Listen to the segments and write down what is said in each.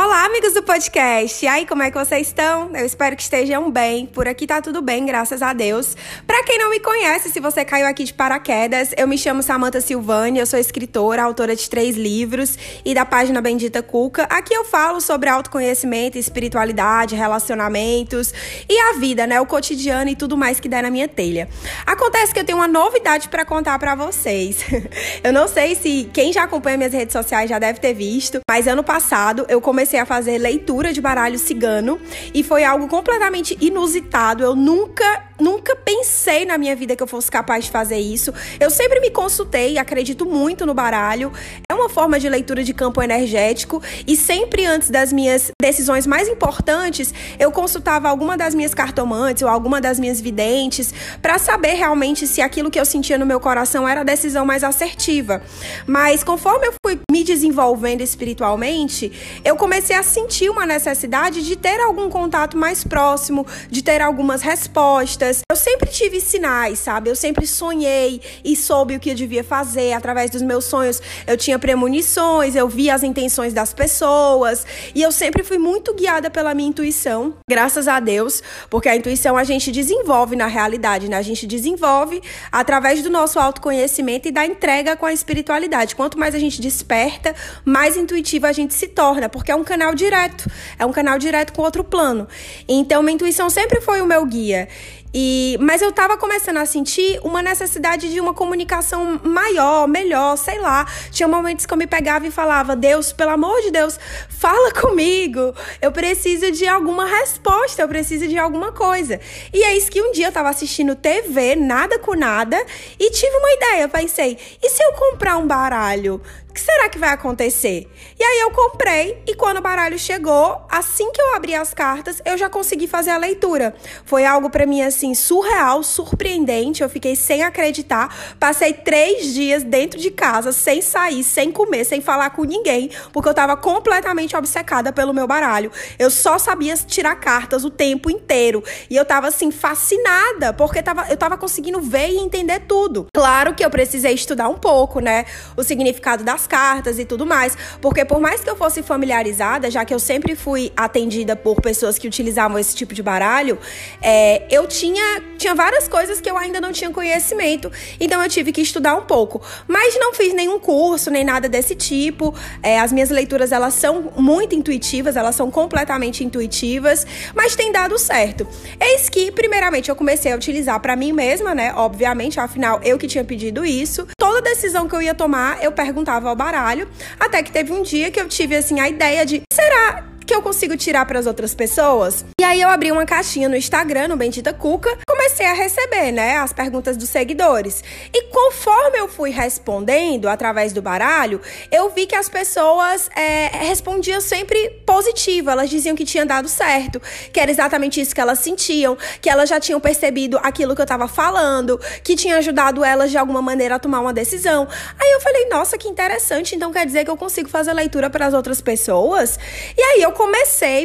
Olá, amigos do podcast. E aí, como é que vocês estão? Eu espero que estejam bem. Por aqui tá tudo bem, graças a Deus. Para quem não me conhece, se você caiu aqui de paraquedas, eu me chamo Samantha Silvani, eu sou escritora, autora de três livros e da página Bendita Cuca. Aqui eu falo sobre autoconhecimento, espiritualidade, relacionamentos e a vida, né, o cotidiano e tudo mais que der na minha telha. Acontece que eu tenho uma novidade para contar para vocês. eu não sei se quem já acompanha minhas redes sociais já deve ter visto, mas ano passado eu comecei comecei a fazer leitura de baralho cigano e foi algo completamente inusitado. Eu nunca, nunca pensei na minha vida que eu fosse capaz de fazer isso. Eu sempre me consultei, acredito muito no baralho. É uma forma de leitura de campo energético e sempre antes das minhas decisões mais importantes, eu consultava alguma das minhas cartomantes ou alguma das minhas videntes para saber realmente se aquilo que eu sentia no meu coração era a decisão mais assertiva. Mas conforme eu fui me desenvolvendo espiritualmente, eu comecei a sentir uma necessidade de ter algum contato mais próximo, de ter algumas respostas. Eu sempre tive sinais, sabe? Eu sempre sonhei e soube o que eu devia fazer. Através dos meus sonhos, eu tinha premonições, eu via as intenções das pessoas e eu sempre fui muito guiada pela minha intuição, graças a Deus, porque a intuição a gente desenvolve na realidade, né? A gente desenvolve através do nosso autoconhecimento e da entrega com a espiritualidade. Quanto mais a gente desperta, mais intuitiva a gente se torna, porque é um canal direto, é um canal direto com outro plano. Então, minha intuição sempre foi o meu guia. E, mas eu tava começando a sentir uma necessidade de uma comunicação maior, melhor, sei lá. Tinha momentos que eu me pegava e falava: Deus, pelo amor de Deus, fala comigo. Eu preciso de alguma resposta, eu preciso de alguma coisa. E é isso que um dia eu tava assistindo TV, nada com nada, e tive uma ideia. Pensei: e se eu comprar um baralho? O que será que vai acontecer? E aí eu comprei e quando o baralho chegou, assim que eu abri as cartas, eu já consegui fazer a leitura. Foi algo para mim assim surreal, surpreendente. Eu fiquei sem acreditar. Passei três dias dentro de casa, sem sair, sem comer, sem falar com ninguém, porque eu tava completamente obcecada pelo meu baralho. Eu só sabia tirar cartas o tempo inteiro e eu tava assim fascinada, porque tava, eu tava conseguindo ver e entender tudo. Claro que eu precisei estudar um pouco, né? O significado das cartas e tudo mais. Porque por mais que eu fosse familiarizada, já que eu sempre fui atendida por pessoas que utilizavam esse tipo de baralho, é, eu tinha, tinha várias coisas que eu ainda não tinha conhecimento. Então eu tive que estudar um pouco. Mas não fiz nenhum curso, nem nada desse tipo. É, as minhas leituras, elas são muito intuitivas, elas são completamente intuitivas, mas tem dado certo. Eis que, primeiramente, eu comecei a utilizar para mim mesma, né? Obviamente, afinal, eu que tinha pedido isso. Toda decisão que eu ia tomar, eu perguntava ao baralho, até que teve um dia que eu tive assim a ideia de será eu consigo tirar para as outras pessoas? E aí eu abri uma caixinha no Instagram, no Bendita Cuca, comecei a receber, né, as perguntas dos seguidores. E conforme eu fui respondendo através do baralho, eu vi que as pessoas é, respondiam sempre positivo. Elas diziam que tinha dado certo, que era exatamente isso que elas sentiam, que elas já tinham percebido aquilo que eu estava falando, que tinha ajudado elas de alguma maneira a tomar uma decisão. Aí eu falei, nossa, que interessante. Então quer dizer que eu consigo fazer leitura para as outras pessoas? E aí eu comecei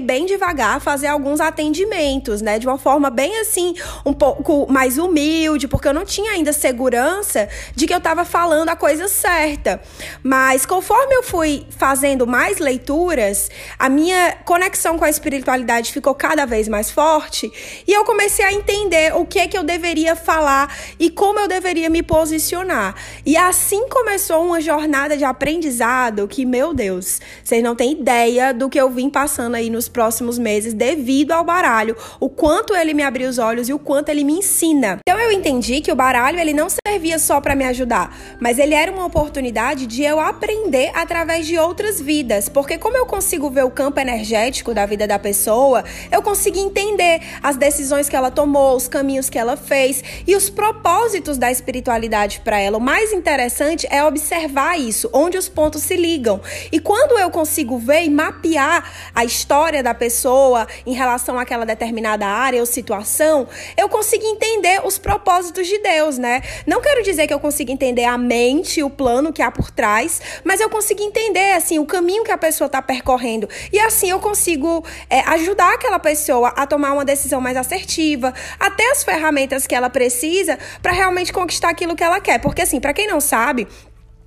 bem devagar a fazer alguns atendimentos, né? De uma forma bem assim, um pouco mais humilde, porque eu não tinha ainda segurança de que eu estava falando a coisa certa. Mas conforme eu fui fazendo mais leituras, a minha conexão com a espiritualidade ficou cada vez mais forte e eu comecei a entender o que é que eu deveria falar e como eu deveria me posicionar. E assim começou uma jornada de aprendizado que, meu Deus, vocês não têm ideia do que eu vim passar passando aí nos próximos meses devido ao baralho, o quanto ele me abriu os olhos e o quanto ele me ensina. Então eu entendi que o baralho ele não servia só para me ajudar, mas ele era uma oportunidade de eu aprender através de outras vidas, porque como eu consigo ver o campo energético da vida da pessoa, eu consigo entender as decisões que ela tomou, os caminhos que ela fez e os propósitos da espiritualidade para ela. O mais interessante é observar isso, onde os pontos se ligam. E quando eu consigo ver e mapear a história da pessoa em relação àquela determinada área ou situação, eu consigo entender os propósitos de Deus, né? Não quero dizer que eu consigo entender a mente, o plano que há por trás, mas eu consigo entender, assim, o caminho que a pessoa está percorrendo. E assim eu consigo é, ajudar aquela pessoa a tomar uma decisão mais assertiva, até as ferramentas que ela precisa para realmente conquistar aquilo que ela quer. Porque, assim, para quem não sabe,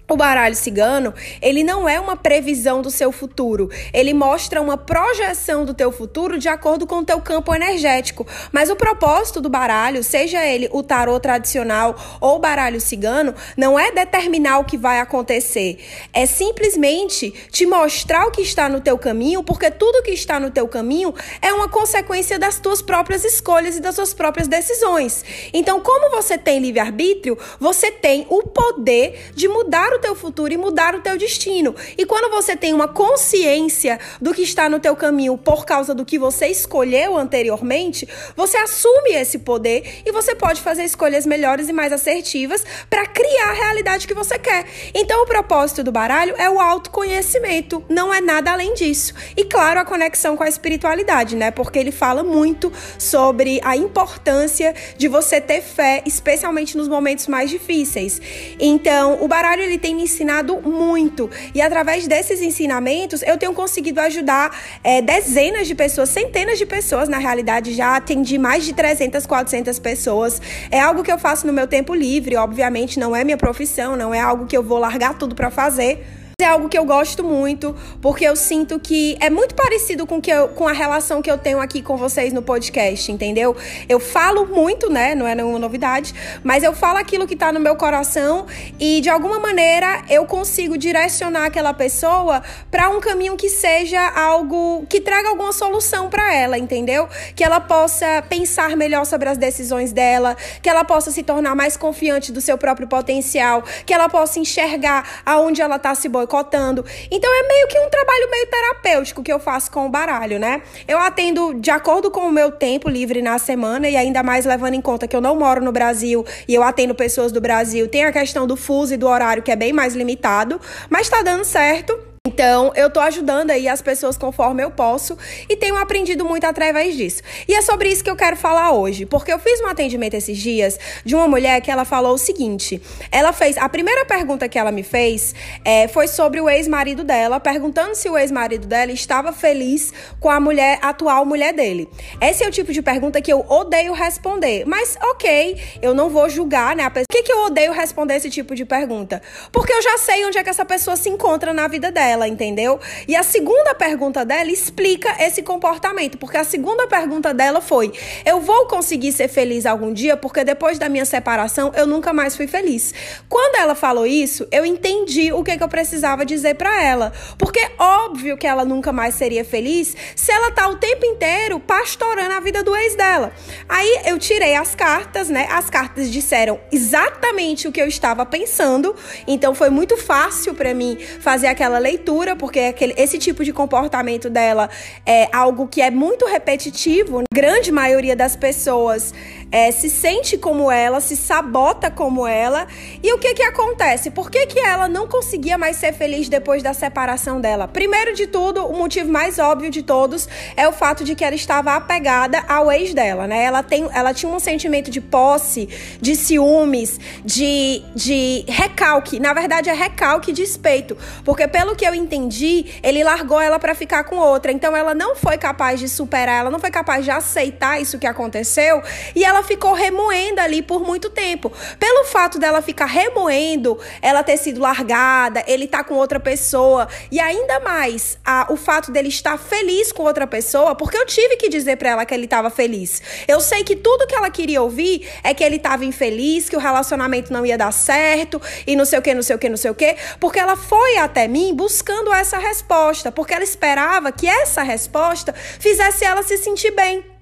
O baralho cigano, ele não é uma previsão do seu futuro. Ele mostra uma projeção do teu futuro de acordo com o teu campo energético. Mas o propósito do baralho, seja ele o tarô tradicional ou o baralho cigano, não é determinar o que vai acontecer. É simplesmente te mostrar o que está no teu caminho, porque tudo que está no teu caminho é uma consequência das tuas próprias escolhas e das suas próprias decisões. Então, como você tem livre-arbítrio, você tem o poder de mudar o teu futuro e mudar o teu destino. E quando você tem uma consciência do que está no teu caminho por causa do que você escolheu anteriormente, você assume esse poder e você pode fazer escolhas melhores e mais assertivas para criar a realidade que você quer. Então, o propósito do baralho é o autoconhecimento, não é nada além disso. E claro, a conexão com a espiritualidade, né? Porque ele fala muito sobre a importância de você ter fé, especialmente nos momentos mais difíceis. Então, o baralho ele tem me ensinado muito. E através desses ensinamentos, eu tenho conseguido ajudar é, dezenas de pessoas, centenas de pessoas, na realidade, já atendi mais de 300, 400 pessoas. É algo que eu faço no meu tempo livre, obviamente, não é minha profissão, não é algo que eu vou largar tudo para fazer é algo que eu gosto muito, porque eu sinto que é muito parecido com, que eu, com a relação que eu tenho aqui com vocês no podcast, entendeu? Eu falo muito, né? Não é nenhuma novidade, mas eu falo aquilo que tá no meu coração e de alguma maneira eu consigo direcionar aquela pessoa para um caminho que seja algo que traga alguma solução para ela, entendeu? Que ela possa pensar melhor sobre as decisões dela, que ela possa se tornar mais confiante do seu próprio potencial, que ela possa enxergar aonde ela tá se boicotando boicotando. Então é meio que um trabalho meio terapêutico que eu faço com o baralho, né? Eu atendo de acordo com o meu tempo livre na semana e ainda mais levando em conta que eu não moro no Brasil e eu atendo pessoas do Brasil. Tem a questão do fuso e do horário que é bem mais limitado, mas tá dando certo. Então, eu tô ajudando aí as pessoas conforme eu posso e tenho aprendido muito através disso. E é sobre isso que eu quero falar hoje, porque eu fiz um atendimento esses dias de uma mulher que ela falou o seguinte: ela fez. A primeira pergunta que ela me fez é, foi sobre o ex-marido dela, perguntando se o ex-marido dela estava feliz com a mulher, atual mulher dele. Esse é o tipo de pergunta que eu odeio responder. Mas, ok, eu não vou julgar, né? Por que, que eu odeio responder esse tipo de pergunta? Porque eu já sei onde é que essa pessoa se encontra na vida dela dela, entendeu? E a segunda pergunta dela explica esse comportamento, porque a segunda pergunta dela foi: eu vou conseguir ser feliz algum dia, porque depois da minha separação eu nunca mais fui feliz. Quando ela falou isso, eu entendi o que, que eu precisava dizer para ela, porque óbvio que ela nunca mais seria feliz se ela tá o tempo inteiro pastorando a vida do ex dela. Aí eu tirei as cartas, né? As cartas disseram exatamente o que eu estava pensando, então foi muito fácil para mim fazer aquela leitura porque aquele, esse tipo de comportamento dela é algo que é muito repetitivo. A grande maioria das pessoas é, se sente como ela, se sabota como ela. E o que que acontece? Por que, que ela não conseguia mais ser feliz depois da separação dela? Primeiro de tudo, o motivo mais óbvio de todos é o fato de que ela estava apegada ao ex dela, né? Ela, tem, ela tinha um sentimento de posse, de ciúmes, de, de recalque. Na verdade, é recalque e despeito. Porque pelo que eu entendi, ele largou ela para ficar com outra. Então ela não foi capaz de superar, ela não foi capaz de aceitar isso que aconteceu e ela ficou remoendo ali por muito tempo. Pelo fato dela ficar remoendo, ela ter sido largada, ele tá com outra pessoa e ainda mais a, o fato dele estar feliz com outra pessoa, porque eu tive que dizer para ela que ele estava feliz. Eu sei que tudo que ela queria ouvir é que ele estava infeliz, que o relacionamento não ia dar certo e não sei o que, não sei o que, não sei o que, porque ela foi até mim buscando essa resposta, porque ela esperava que essa resposta fizesse ela se sentir bem.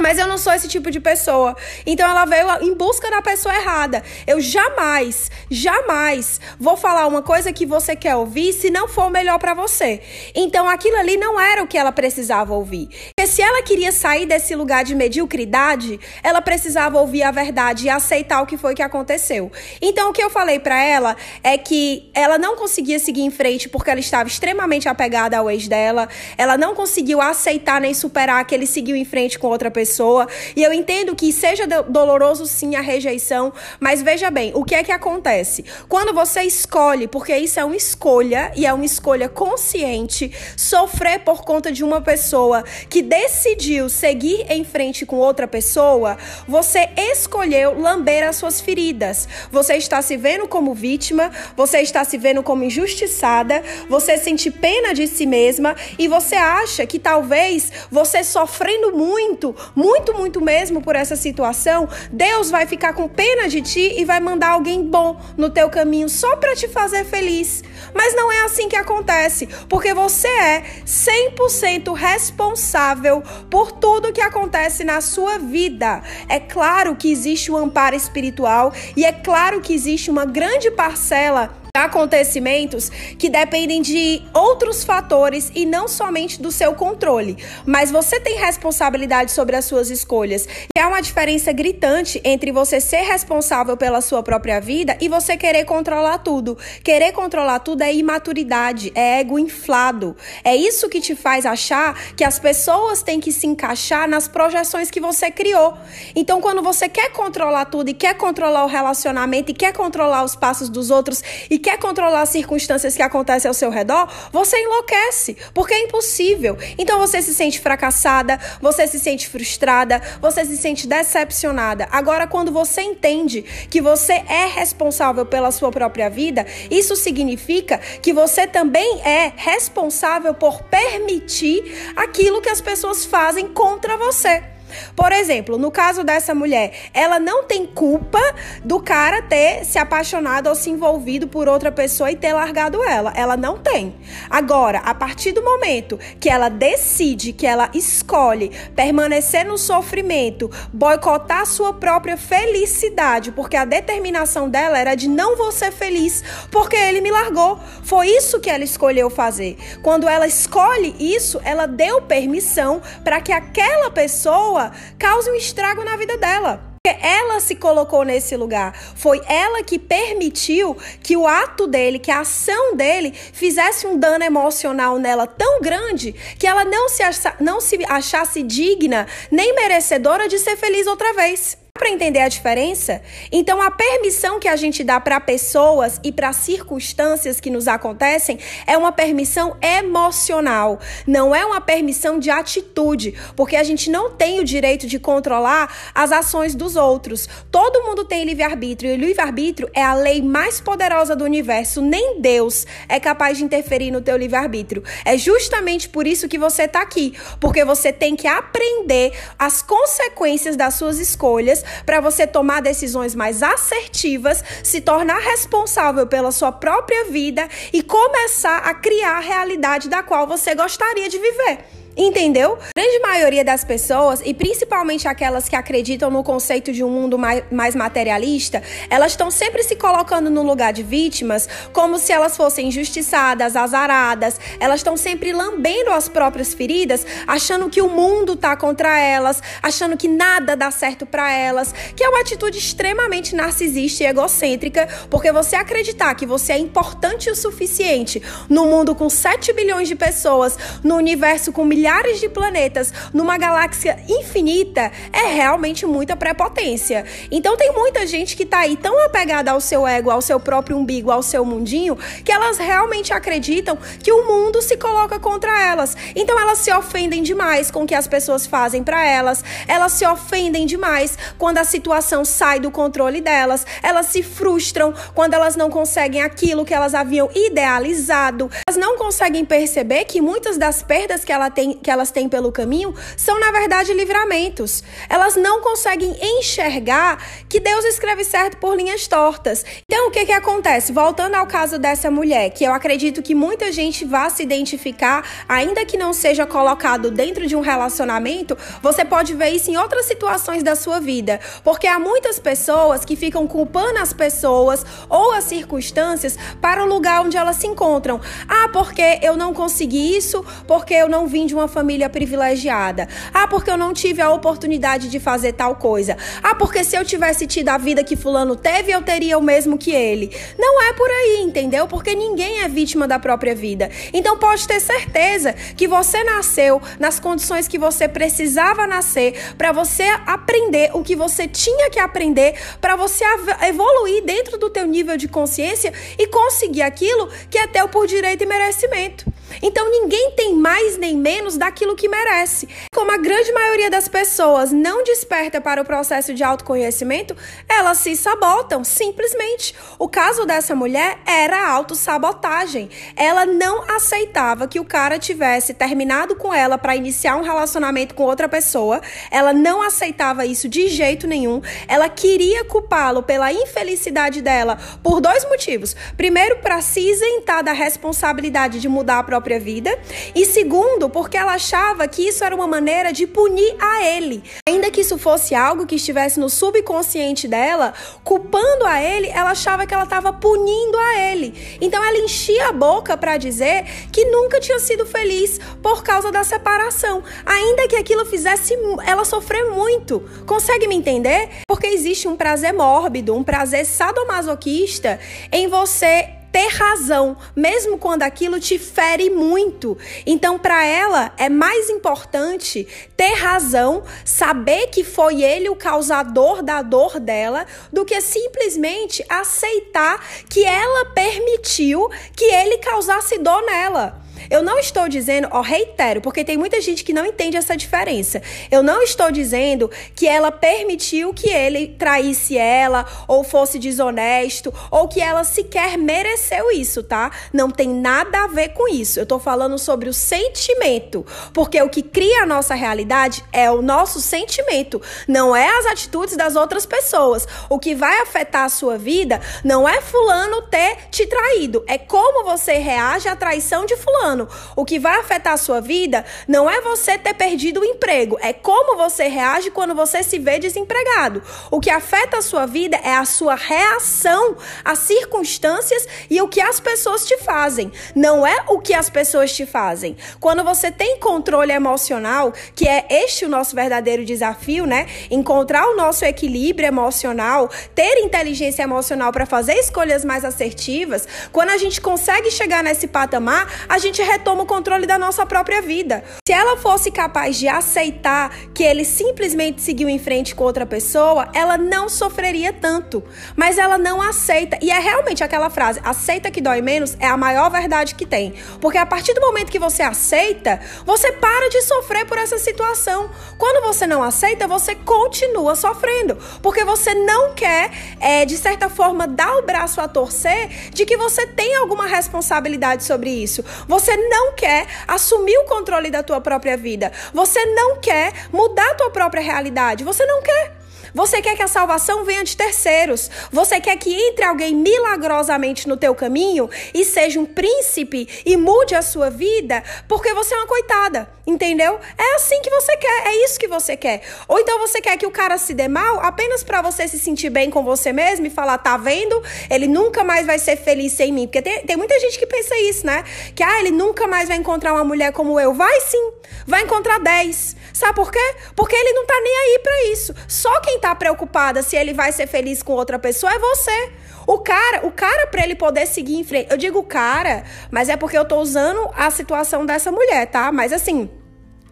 Mas eu não sou esse tipo de pessoa. Então ela veio em busca da pessoa errada. Eu jamais, jamais vou falar uma coisa que você quer ouvir se não for o melhor para você. Então aquilo ali não era o que ela precisava ouvir. Porque se ela queria sair desse lugar de mediocridade, ela precisava ouvir a verdade e aceitar o que foi que aconteceu. Então o que eu falei para ela é que ela não conseguia seguir em frente porque ela estava extremamente apegada ao ex dela. Ela não conseguiu aceitar nem superar que ele seguiu em frente com outra pessoa pessoa. E eu entendo que seja doloroso sim a rejeição, mas veja bem, o que é que acontece? Quando você escolhe, porque isso é uma escolha e é uma escolha consciente, sofrer por conta de uma pessoa que decidiu seguir em frente com outra pessoa, você escolheu lamber as suas feridas. Você está se vendo como vítima, você está se vendo como injustiçada, você sente pena de si mesma e você acha que talvez você sofrendo muito, muito, muito mesmo por essa situação, Deus vai ficar com pena de ti e vai mandar alguém bom no teu caminho só para te fazer feliz. Mas não é assim que acontece, porque você é 100% responsável por tudo que acontece na sua vida. É claro que existe o um amparo espiritual e é claro que existe uma grande parcela acontecimentos que dependem de outros fatores e não somente do seu controle. Mas você tem responsabilidade sobre as suas escolhas. E há uma diferença gritante entre você ser responsável pela sua própria vida e você querer controlar tudo. Querer controlar tudo é imaturidade, é ego inflado. É isso que te faz achar que as pessoas têm que se encaixar nas projeções que você criou. Então, quando você quer controlar tudo e quer controlar o relacionamento e quer controlar os passos dos outros e quer controlar as circunstâncias que acontecem ao seu redor, você enlouquece, porque é impossível. Então você se sente fracassada, você se sente frustrada, você se sente decepcionada. Agora, quando você entende que você é responsável pela sua própria vida, isso significa que você também é responsável por permitir aquilo que as pessoas fazem contra você. Por exemplo, no caso dessa mulher, ela não tem culpa do cara ter se apaixonado ou se envolvido por outra pessoa e ter largado ela. Ela não tem. Agora, a partir do momento que ela decide, que ela escolhe permanecer no sofrimento, boicotar sua própria felicidade, porque a determinação dela era de não vou ser feliz, porque ele me largou. Foi isso que ela escolheu fazer. Quando ela escolhe isso, ela deu permissão para que aquela pessoa cause um estrago na vida dela. Ela se colocou nesse lugar. Foi ela que permitiu que o ato dele, que a ação dele, fizesse um dano emocional nela tão grande que ela não se, acha, não se achasse digna nem merecedora de ser feliz outra vez para entender a diferença? Então, a permissão que a gente dá para pessoas e para circunstâncias que nos acontecem é uma permissão emocional, não é uma permissão de atitude, porque a gente não tem o direito de controlar as ações dos outros. Todo mundo tem livre-arbítrio e livre-arbítrio é a lei mais poderosa do universo. Nem Deus é capaz de interferir no teu livre-arbítrio. É justamente por isso que você está aqui, porque você tem que aprender as consequências das suas escolhas para você tomar decisões mais assertivas, se tornar responsável pela sua própria vida e começar a criar a realidade da qual você gostaria de viver. Entendeu? A grande maioria das pessoas, e principalmente aquelas que acreditam no conceito de um mundo mais, materialista, elas estão sempre se colocando no lugar de vítimas, como se elas fossem injustiçadas, azaradas. Elas estão sempre lambendo as próprias feridas, achando que o mundo tá contra elas, achando que nada dá certo para elas, que é uma atitude extremamente narcisista e egocêntrica, porque você acreditar que você é importante o suficiente no mundo com 7 bilhões de pessoas, no universo com milhares milhares de planetas numa galáxia infinita é realmente muita prepotência. Então tem muita gente que tá aí tão apegada ao seu ego, ao seu próprio umbigo, ao seu mundinho, que elas realmente acreditam que o mundo se coloca contra elas. Então elas se ofendem demais com o que as pessoas fazem para elas. Elas se ofendem demais quando a situação sai do controle delas. Elas se frustram quando elas não conseguem aquilo que elas haviam idealizado. Elas não conseguem perceber que muitas das perdas que ela tem que elas têm pelo caminho são, na verdade, livramentos. Elas não conseguem enxergar que Deus escreve certo por linhas tortas. Então, o que, que acontece? Voltando ao caso dessa mulher, que eu acredito que muita gente vá se identificar, ainda que não seja colocado dentro de um relacionamento, você pode ver isso em outras situações da sua vida. Porque há muitas pessoas que ficam culpando as pessoas ou as circunstâncias para o lugar onde elas se encontram. Ah, porque eu não consegui isso, porque eu não vim de uma uma família privilegiada. Ah, porque eu não tive a oportunidade de fazer tal coisa. Ah, porque se eu tivesse tido a vida que fulano teve, eu teria o mesmo que ele. Não é por aí, entendeu? Porque ninguém é vítima da própria vida. Então pode ter certeza que você nasceu nas condições que você precisava nascer para você aprender o que você tinha que aprender para você evoluir dentro do teu nível de consciência e conseguir aquilo que é teu por direito e merecimento. Então ninguém tem mais nem menos daquilo que merece. Como a grande maioria das pessoas não desperta para o processo de autoconhecimento, elas se sabotam, simplesmente. O caso dessa mulher era autossabotagem. Ela não aceitava que o cara tivesse terminado com ela para iniciar um relacionamento com outra pessoa. Ela não aceitava isso de jeito nenhum. Ela queria culpá-lo pela infelicidade dela por dois motivos. Primeiro, para se isentar da responsabilidade de mudar a própria vida. E segundo, porque ela achava que isso era uma maneira de punir a ele. Ainda que isso fosse algo que estivesse no subconsciente dela, culpando a ele, ela achava que ela estava punindo a ele. Então ela enchia a boca para dizer que nunca tinha sido feliz por causa da separação. Ainda que aquilo fizesse ela sofrer muito. Consegue me entender? Porque existe um prazer mórbido, um prazer sadomasoquista em você ter razão, mesmo quando aquilo te fere muito. Então, para ela, é mais importante ter razão, saber que foi ele o causador da dor dela, do que simplesmente aceitar que ela permitiu que ele causasse dor nela. Eu não estou dizendo, ó, reitero, porque tem muita gente que não entende essa diferença. Eu não estou dizendo que ela permitiu que ele traísse ela, ou fosse desonesto, ou que ela sequer mereceu isso, tá? Não tem nada a ver com isso. Eu tô falando sobre o sentimento, porque o que cria a nossa realidade é o nosso sentimento, não é as atitudes das outras pessoas. O que vai afetar a sua vida não é fulano ter te traído, é como você reage à traição de fulano ano. O que vai afetar a sua vida não é você ter perdido o emprego, é como você reage quando você se vê desempregado. O que afeta a sua vida é a sua reação às circunstâncias e o que as pessoas te fazem, não é o que as pessoas te fazem. Quando você tem controle emocional, que é este o nosso verdadeiro desafio, né? Encontrar o nosso equilíbrio emocional, ter inteligência emocional para fazer escolhas mais assertivas, quando a gente consegue chegar nesse patamar, a gente retoma o controle da nossa própria vida. Se ela fosse capaz de aceitar que ele simplesmente seguiu em frente com outra pessoa, ela não sofreria tanto. Mas ela não aceita. E é realmente aquela frase: aceita que dói menos é a maior verdade que tem. Porque a partir do momento que você aceita, você para de sofrer por essa situação. Quando você não aceita, você continua sofrendo. Porque você não quer, é, de certa forma, dar o braço a torcer de que você tem alguma responsabilidade sobre isso. Você você não quer assumir o controle da tua própria vida. Você não quer mudar a tua própria realidade. Você não quer. Você quer que a salvação venha de terceiros. Você quer que entre alguém milagrosamente no teu caminho e seja um príncipe e mude a sua vida porque você é uma coitada. Entendeu? É assim que você quer, é isso que você quer. Ou então você quer que o cara se dê mal apenas para você se sentir bem com você mesmo e falar, tá vendo? Ele nunca mais vai ser feliz sem mim. Porque tem, tem muita gente que pensa isso, né? Que, ah, ele nunca mais vai encontrar uma mulher como eu. Vai sim, vai encontrar 10. Sabe por quê? Porque ele não tá nem aí para isso. Só quem tá preocupada se ele vai ser feliz com outra pessoa é você. O cara, o cara para ele poder seguir em frente. Eu digo cara, mas é porque eu tô usando a situação dessa mulher, tá? Mas assim,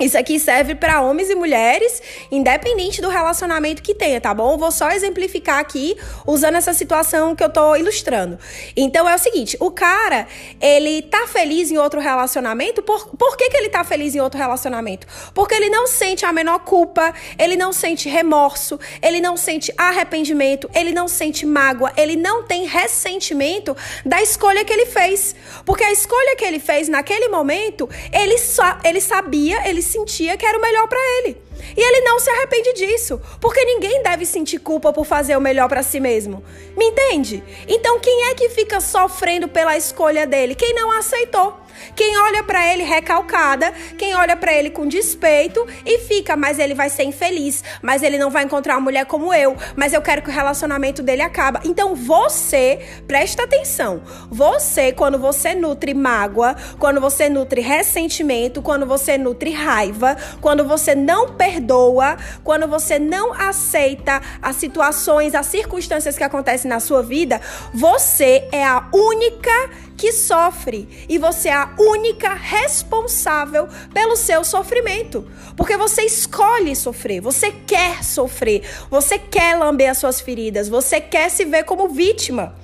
isso aqui serve para homens e mulheres, independente do relacionamento que tenha, tá bom? vou só exemplificar aqui usando essa situação que eu tô ilustrando. Então é o seguinte, o cara, ele tá feliz em outro relacionamento, por, por que, que ele tá feliz em outro relacionamento? Porque ele não sente a menor culpa, ele não sente remorso, ele não sente arrependimento, ele não sente mágoa, ele não tem ressentimento da escolha que ele fez. Porque a escolha que ele fez naquele momento, ele, só, ele sabia, ele sentia que era o melhor para ele. E ele não se arrepende disso, porque ninguém deve sentir culpa por fazer o melhor para si mesmo. Me entende? Então quem é que fica sofrendo pela escolha dele? Quem não aceitou. Quem olha para ele recalcada, quem olha para ele com despeito e fica, mas ele vai ser infeliz, mas ele não vai encontrar uma mulher como eu, mas eu quero que o relacionamento dele acabe. Então você, presta atenção. Você, quando você nutre mágoa, quando você nutre ressentimento, quando você nutre raiva, quando você não perdoa, quando você não aceita as situações, as circunstâncias que acontecem na sua vida, você é a única que sofre e você é a única responsável pelo seu sofrimento. Porque você escolhe sofrer, você quer sofrer, você quer lamber as suas feridas, você quer se ver como vítima.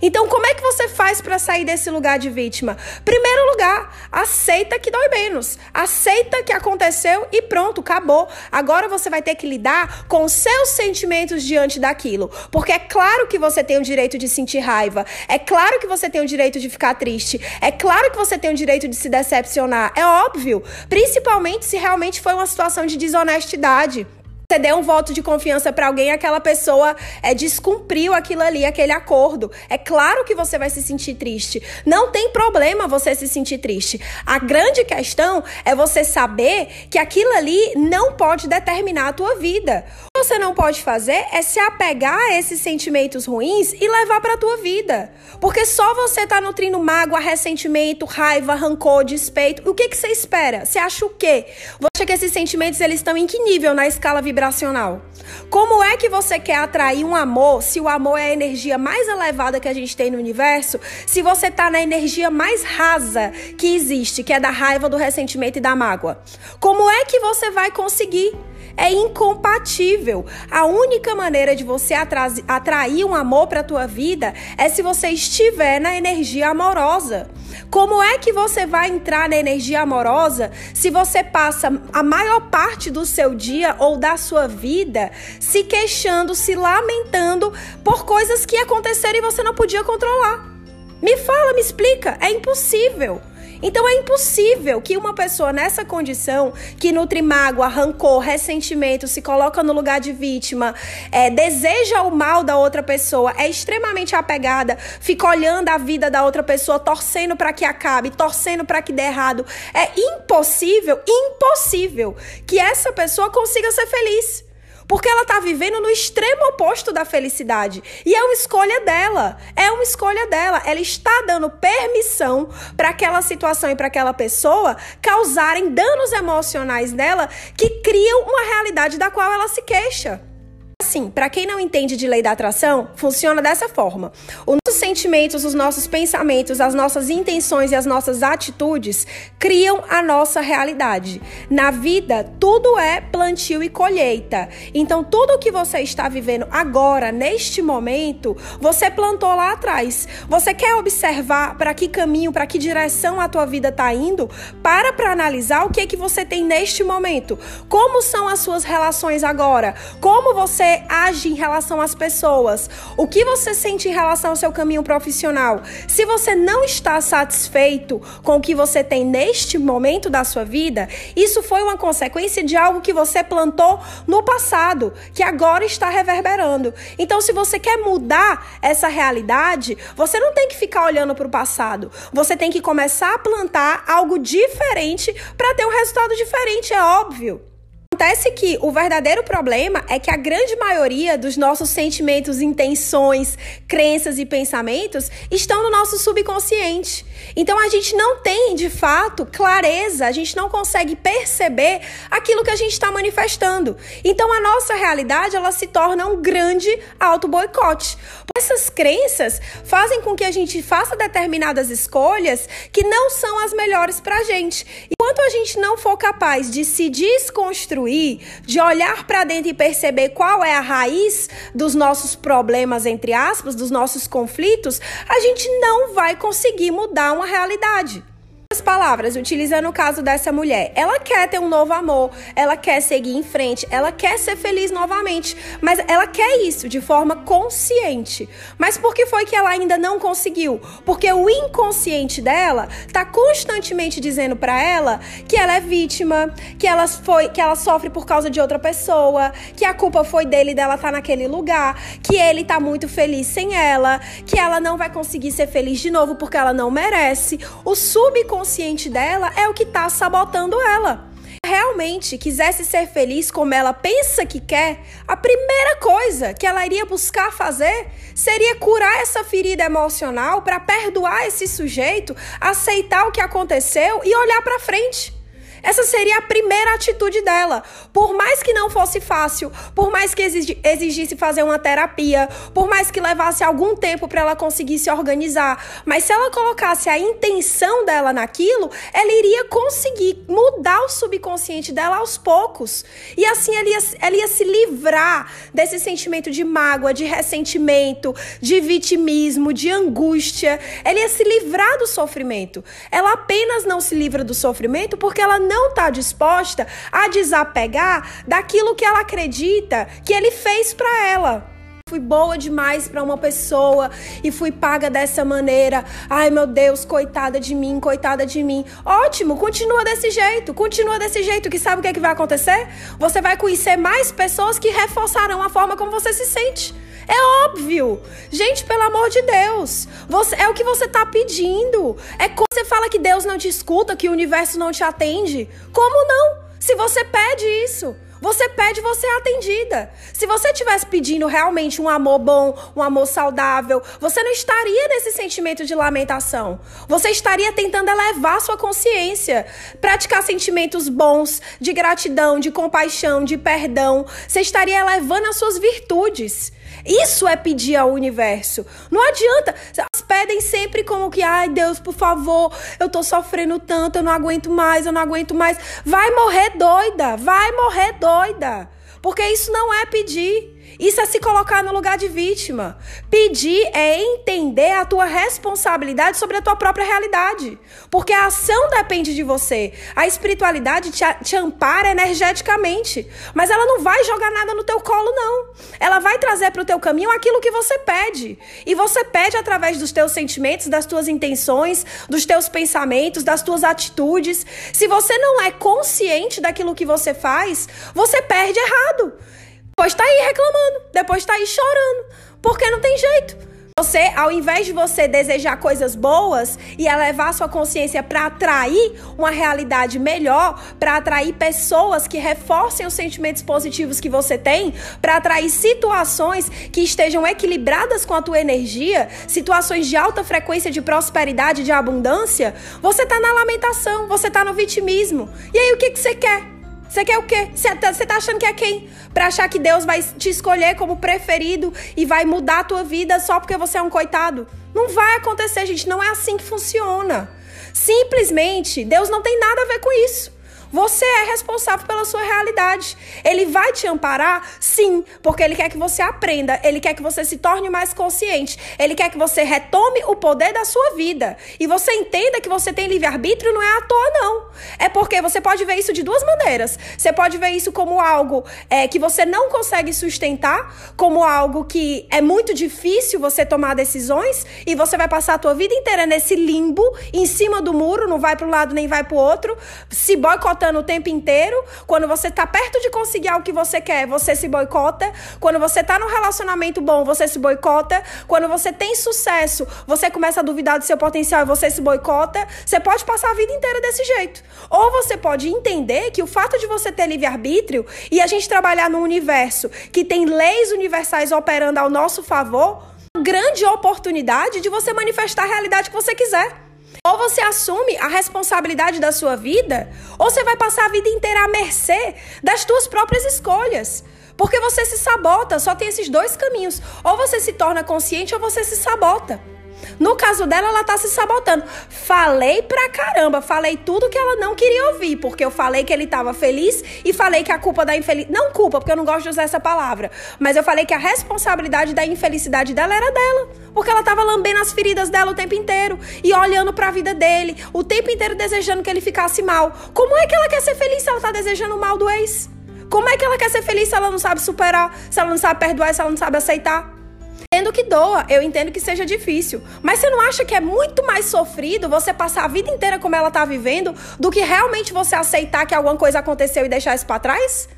Então, como é que você faz para sair desse lugar de vítima? Primeiro lugar, aceita que dói menos. Aceita que aconteceu e pronto, acabou. Agora você vai ter que lidar com os seus sentimentos diante daquilo. Porque é claro que você tem o direito de sentir raiva. É claro que você tem o direito de ficar triste. É claro que você tem o direito de se decepcionar. É óbvio. Principalmente se realmente foi uma situação de desonestidade você deu um voto de confiança para alguém, aquela pessoa é, descumpriu aquilo ali, aquele acordo. É claro que você vai se sentir triste. Não tem problema você se sentir triste. A grande questão é você saber que aquilo ali não pode determinar a tua vida. Você não pode fazer é se apegar a esses sentimentos ruins e levar para a tua vida. Porque só você tá nutrindo mágoa, ressentimento, raiva, rancor, despeito. O que que você espera? Você acha o quê? Você acha que esses sentimentos eles estão em que nível na escala vibracional? Como é que você quer atrair um amor se o amor é a energia mais elevada que a gente tem no universo? Se você está na energia mais rasa que existe, que é da raiva, do ressentimento e da mágoa? Como é que você vai conseguir? É incompatível. A única maneira de você atrair um amor para a tua vida é se você estiver na energia amorosa. Como é que você vai entrar na energia amorosa se você passa a maior parte do seu dia ou da sua vida se queixando, se lamentando por coisas que aconteceram e você não podia controlar? Me fala, me explica. É impossível. Então é impossível que uma pessoa nessa condição, que nutre mágoa, rancor, ressentimento, se coloca no lugar de vítima, é, deseja o mal da outra pessoa, é extremamente apegada, fica olhando a vida da outra pessoa, torcendo para que acabe, torcendo para que dê errado. É impossível, impossível que essa pessoa consiga ser feliz. Porque ela está vivendo no extremo oposto da felicidade. E é uma escolha dela. É uma escolha dela. Ela está dando permissão para aquela situação e para aquela pessoa causarem danos emocionais nela que criam uma realidade da qual ela se queixa assim, para quem não entende de lei da atração, funciona dessa forma. Os nossos sentimentos, os nossos pensamentos, as nossas intenções e as nossas atitudes criam a nossa realidade. Na vida, tudo é plantio e colheita. Então, tudo que você está vivendo agora, neste momento, você plantou lá atrás. Você quer observar para que caminho, para que direção a tua vida está indo? Para para analisar o que é que você tem neste momento. Como são as suas relações agora? Como você age em relação às pessoas? O que você sente em relação ao seu caminho profissional? Se você não está satisfeito com o que você tem neste momento da sua vida, isso foi uma consequência de algo que você plantou no passado, que agora está reverberando. Então, se você quer mudar essa realidade, você não tem que ficar olhando para o passado. Você tem que começar a plantar algo diferente para ter um resultado diferente, é óbvio. Acontece que o verdadeiro problema é que a grande maioria dos nossos sentimentos, intenções, crenças e pensamentos estão no nosso subconsciente. Então a gente não tem, de fato, clareza, a gente não consegue perceber aquilo que a gente está manifestando. Então a nossa realidade ela se torna um grande auto-boicote. Essas crenças fazem com que a gente faça determinadas escolhas que não são as melhores para a gente. Enquanto a gente não for capaz de se desconstruir, de olhar para dentro e perceber qual é a raiz dos nossos problemas, entre aspas, dos nossos conflitos, a gente não vai conseguir mudar uma realidade. Outras palavras, utilizando o caso dessa mulher, ela quer ter um novo amor, ela quer seguir em frente, ela quer ser feliz novamente, mas ela quer isso de forma consciente. Mas por que foi que ela ainda não conseguiu? Porque o inconsciente dela tá constantemente dizendo para ela que ela é vítima, que ela foi, que ela sofre por causa de outra pessoa, que a culpa foi dele dela tá naquele lugar, que ele tá muito feliz sem ela, que ela não vai conseguir ser feliz de novo porque ela não merece. O subconsciente dela é o que tá sabotando ela realmente quisesse ser feliz como ela pensa que quer, a primeira coisa que ela iria buscar fazer seria curar essa ferida emocional para perdoar esse sujeito, aceitar o que aconteceu e olhar para frente. Essa seria a primeira atitude dela. Por mais que não fosse fácil, por mais que exigisse fazer uma terapia, por mais que levasse algum tempo para ela conseguir se organizar, mas se ela colocasse a intenção dela naquilo, ela iria conseguir mudar o subconsciente dela aos poucos. E assim ela ia, ela ia se livrar desse sentimento de mágoa, de ressentimento, de vitimismo, de angústia. Ela ia se livrar do sofrimento. Ela apenas não se livra do sofrimento porque ela não está disposta a desapegar daquilo que ela acredita que ele fez para ela fui boa demais para uma pessoa e fui paga dessa maneira. Ai, meu Deus, coitada de mim, coitada de mim. Ótimo, continua desse jeito, continua desse jeito, que sabe o que, é que vai acontecer? Você vai conhecer mais pessoas que reforçarão a forma como você se sente. É óbvio. Gente, pelo amor de Deus. Você, é o que você está pedindo. É quando você fala que Deus não te escuta, que o universo não te atende. Como não? Se você pede isso. Você pede, você é atendida. Se você estivesse pedindo realmente um amor bom, um amor saudável, você não estaria nesse sentimento de lamentação. Você estaria tentando elevar sua consciência, praticar sentimentos bons, de gratidão, de compaixão, de perdão. Você estaria elevando as suas virtudes. Isso é pedir ao universo. Não adianta. Elas pedem sempre como que, ai Deus, por favor, eu tô sofrendo tanto, eu não aguento mais, eu não aguento mais. Vai morrer doida, vai morrer doida. Porque isso não é pedir. Isso é se colocar no lugar de vítima. Pedir é entender a tua responsabilidade sobre a tua própria realidade. Porque a ação depende de você. A espiritualidade te, te ampara energeticamente. Mas ela não vai jogar nada no teu colo, não. Ela vai trazer para o teu caminho aquilo que você pede. E você pede através dos teus sentimentos, das tuas intenções, dos teus pensamentos, das tuas atitudes. Se você não é consciente daquilo que você faz, você perde errado. Depois tá aí reclamando, depois tá aí chorando, porque não tem jeito. Você, ao invés de você desejar coisas boas e elevar sua consciência para atrair uma realidade melhor, para atrair pessoas que reforcem os sentimentos positivos que você tem, para atrair situações que estejam equilibradas com a tua energia, situações de alta frequência de prosperidade, de abundância, você tá na lamentação, você tá no vitimismo. E aí o que que você quer? Você quer o quê? Você tá, tá achando que é quem? Pra achar que Deus vai te escolher como preferido e vai mudar a tua vida só porque você é um coitado? Não vai acontecer, gente. Não é assim que funciona. Simplesmente, Deus não tem nada a ver com isso. Você é responsável pela sua realidade. Ele vai te amparar? Sim, porque ele quer que você aprenda, ele quer que você se torne mais consciente, ele quer que você retome o poder da sua vida. E você entenda que você tem livre-arbítrio não é à toa, não. É porque você pode ver isso de duas maneiras. Você pode ver isso como algo é, que você não consegue sustentar, como algo que é muito difícil você tomar decisões e você vai passar a tua vida inteira nesse limbo, em cima do muro, não vai para um lado nem vai para o outro, se boicotando boicotando o tempo inteiro. Quando você tá perto de conseguir algo que você quer, você se boicota. Quando você tá num relacionamento bom, você se boicota. Quando você tem sucesso, você começa a duvidar do seu potencial e você se boicota. Você pode passar a vida inteira desse jeito. Ou você pode entender que o fato de você ter livre-arbítrio e a gente trabalhar num universo que tem leis universais operando ao nosso favor, grande oportunidade de você manifestar a realidade que você quiser. Ou você assume a responsabilidade da sua vida, ou você vai passar a vida inteira à mercê das suas próprias escolhas. Porque você se sabota, só tem esses dois caminhos. Ou você se torna consciente ou você se sabota. No caso dela, ela tá se sabotando. Falei pra caramba, falei tudo que ela não queria ouvir, porque eu falei que ele tava feliz e falei que a culpa da infelicidade. Não culpa, porque eu não gosto de usar essa palavra. Mas eu falei que a responsabilidade da infelicidade dela era dela. Porque ela tava lambendo as feridas dela o tempo inteiro e olhando para a vida dele, o tempo inteiro desejando que ele ficasse mal. Como é que ela quer ser feliz se ela tá desejando o mal do ex? Como é que ela quer ser feliz se ela não sabe superar, se ela não sabe perdoar, se ela não sabe aceitar? Que doa, eu entendo que seja difícil. Mas você não acha que é muito mais sofrido você passar a vida inteira como ela tá vivendo do que realmente você aceitar que alguma coisa aconteceu e deixar isso para trás?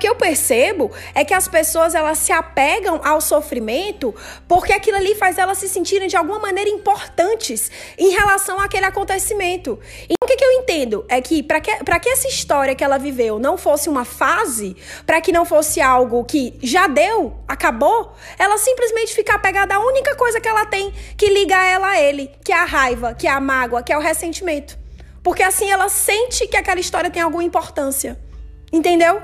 Que eu percebo é que as pessoas elas se apegam ao sofrimento porque aquilo ali faz elas se sentirem de alguma maneira importantes em relação àquele acontecimento. E o que, que eu entendo é que para que, que essa história que ela viveu não fosse uma fase, para que não fosse algo que já deu, acabou, ela simplesmente fica apegada à única coisa que ela tem que liga ela a ele, que é a raiva, que é a mágoa, que é o ressentimento. Porque assim ela sente que aquela história tem alguma importância. Entendeu?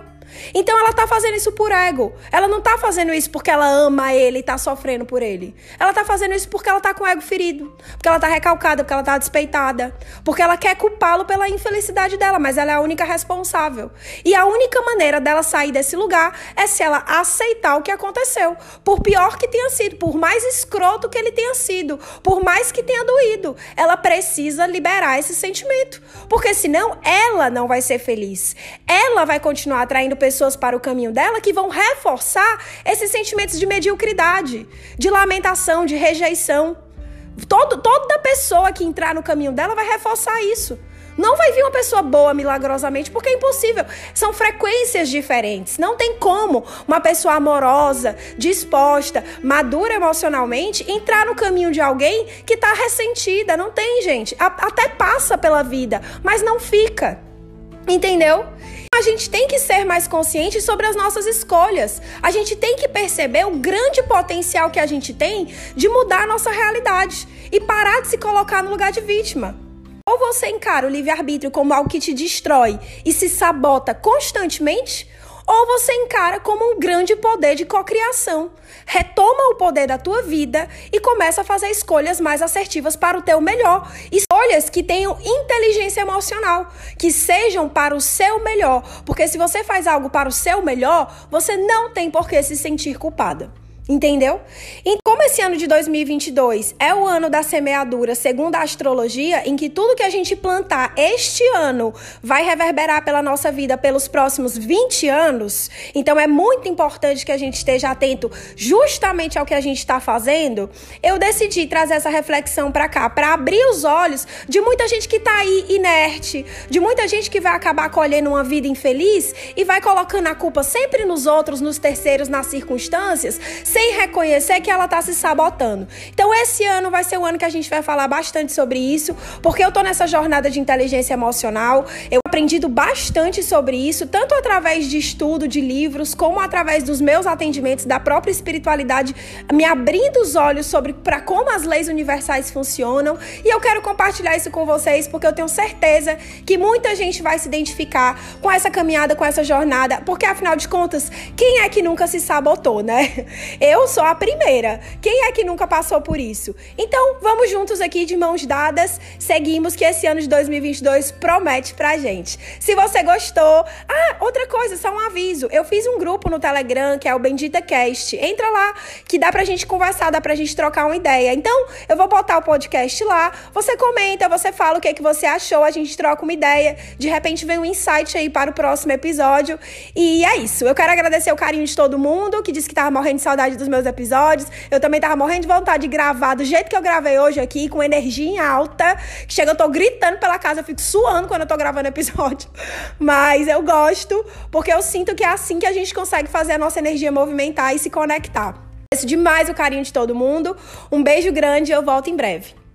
Então ela tá fazendo isso por ego. Ela não tá fazendo isso porque ela ama ele e tá sofrendo por ele. Ela tá fazendo isso porque ela tá com o ego ferido, porque ela tá recalcada, porque ela tá despeitada, porque ela quer culpá-lo pela infelicidade dela, mas ela é a única responsável. E a única maneira dela sair desse lugar é se ela aceitar o que aconteceu, por pior que tenha sido, por mais escroto que ele tenha sido, por mais que tenha doído. Ela precisa liberar esse sentimento, porque senão ela não vai ser feliz. Ela vai continuar atraindo pessoas para o caminho dela que vão reforçar esses sentimentos de mediocridade, de lamentação, de rejeição. Todo, toda pessoa que entrar no caminho dela vai reforçar isso. Não vai vir uma pessoa boa milagrosamente, porque é impossível. São frequências diferentes. Não tem como uma pessoa amorosa, disposta, madura emocionalmente, entrar no caminho de alguém que está ressentida. Não tem, gente. Até passa pela vida, mas não fica. Entendeu? A gente tem que ser mais consciente sobre as nossas escolhas. A gente tem que perceber o grande potencial que a gente tem de mudar a nossa realidade e parar de se colocar no lugar de vítima. Ou você encara o livre-arbítrio como algo que te destrói e se sabota constantemente, ou você encara como um grande poder de cocriação. Retoma o poder da tua vida e começa a fazer escolhas mais assertivas para o teu melhor. Escolhas que tenham inteligência emocional, que sejam para o seu melhor. Porque se você faz algo para o seu melhor, você não tem por que se sentir culpada. Entendeu? E como esse ano de 2022 é o ano da semeadura, segundo a astrologia, em que tudo que a gente plantar este ano vai reverberar pela nossa vida pelos próximos 20 anos, então é muito importante que a gente esteja atento justamente ao que a gente está fazendo. Eu decidi trazer essa reflexão para cá, para abrir os olhos de muita gente que está aí inerte, de muita gente que vai acabar colhendo uma vida infeliz e vai colocando a culpa sempre nos outros, nos terceiros, nas circunstâncias sem reconhecer que ela tá se sabotando. Então esse ano vai ser o ano que a gente vai falar bastante sobre isso, porque eu tô nessa jornada de inteligência emocional. Eu aprendido bastante sobre isso, tanto através de estudo de livros, como através dos meus atendimentos da própria espiritualidade, me abrindo os olhos sobre para como as leis universais funcionam. E eu quero compartilhar isso com vocês, porque eu tenho certeza que muita gente vai se identificar com essa caminhada, com essa jornada, porque afinal de contas, quem é que nunca se sabotou, né? Eu sou a primeira. Quem é que nunca passou por isso? Então, vamos juntos aqui de mãos dadas, seguimos que esse ano de 2022 promete pra gente. Se você gostou, ah, outra coisa, só um aviso. Eu fiz um grupo no Telegram que é o Bendita Cast. Entra lá que dá pra gente conversar, dá pra gente trocar uma ideia. Então, eu vou botar o podcast lá, você comenta, você fala o que é que você achou, a gente troca uma ideia. De repente vem um insight aí para o próximo episódio. E é isso. Eu quero agradecer o carinho de todo mundo que disse que tava morrendo de saudade dos meus episódios. Eu também tava morrendo de vontade de gravar do jeito que eu gravei hoje aqui, com energia em alta. Chega, eu tô gritando pela casa, eu fico suando quando eu tô gravando episódio. Mas eu gosto, porque eu sinto que é assim que a gente consegue fazer a nossa energia movimentar e se conectar. Agradeço demais o carinho de todo mundo. Um beijo grande e eu volto em breve.